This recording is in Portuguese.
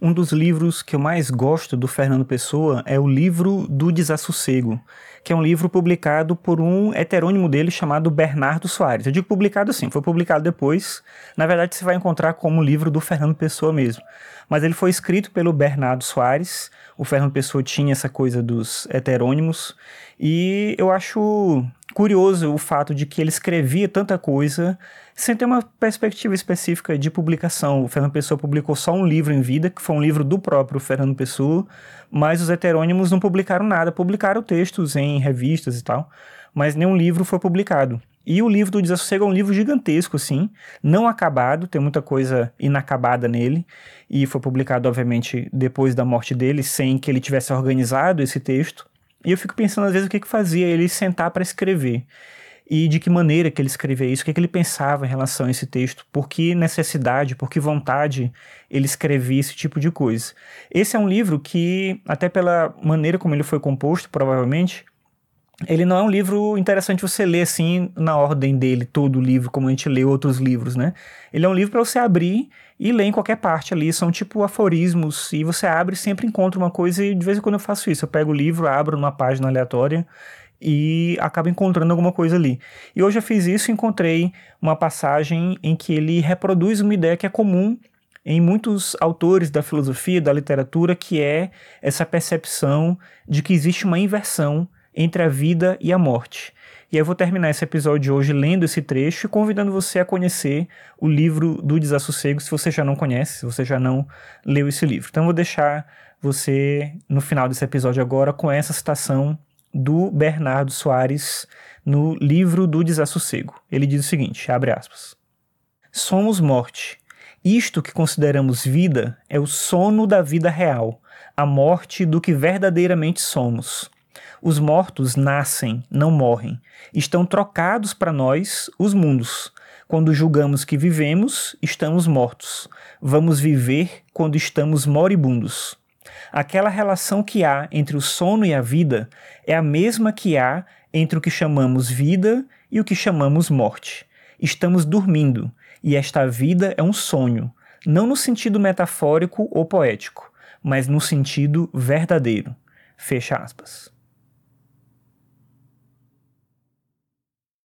Um dos livros que eu mais gosto do Fernando Pessoa é o livro do Desassossego, que é um livro publicado por um heterônimo dele chamado Bernardo Soares. Eu digo publicado assim, foi publicado depois. Na verdade, você vai encontrar como livro do Fernando Pessoa mesmo. Mas ele foi escrito pelo Bernardo Soares. O Fernando Pessoa tinha essa coisa dos heterônimos. E eu acho curioso o fato de que ele escrevia tanta coisa sem ter uma perspectiva específica de publicação. O Fernando Pessoa publicou só um livro em vida, que foi um livro do próprio Fernando Pessoa, mas os heterônimos não publicaram nada, publicaram textos em revistas e tal, mas nenhum livro foi publicado. E o livro do Desassossego é um livro gigantesco, assim, não acabado, tem muita coisa inacabada nele, e foi publicado, obviamente, depois da morte dele, sem que ele tivesse organizado esse texto. E eu fico pensando, às vezes, o que, que fazia ele sentar para escrever. E de que maneira que ele escrevia isso, o que, que ele pensava em relação a esse texto, por que necessidade, por que vontade ele escrevia esse tipo de coisa. Esse é um livro que, até pela maneira como ele foi composto, provavelmente, ele não é um livro interessante você ler assim na ordem dele, todo o livro, como a gente lê outros livros, né? Ele é um livro para você abrir e ler em qualquer parte ali. São tipo aforismos, e você abre e sempre encontra uma coisa, e de vez em quando eu faço isso. Eu pego o livro, abro numa página aleatória e acabo encontrando alguma coisa ali. E hoje eu fiz isso e encontrei uma passagem em que ele reproduz uma ideia que é comum em muitos autores da filosofia, da literatura, que é essa percepção de que existe uma inversão entre a vida e a morte. E eu vou terminar esse episódio de hoje lendo esse trecho e convidando você a conhecer o livro do Desassossego, se você já não conhece, se você já não leu esse livro. Então eu vou deixar você no final desse episódio agora com essa citação do Bernardo Soares no livro do Desassossego. Ele diz o seguinte, abre aspas: Somos morte. Isto que consideramos vida é o sono da vida real, a morte do que verdadeiramente somos. Os mortos nascem, não morrem. Estão trocados para nós os mundos. Quando julgamos que vivemos, estamos mortos. Vamos viver quando estamos moribundos. Aquela relação que há entre o sono e a vida é a mesma que há entre o que chamamos vida e o que chamamos morte. Estamos dormindo, e esta vida é um sonho, não no sentido metafórico ou poético, mas no sentido verdadeiro. Fecha aspas.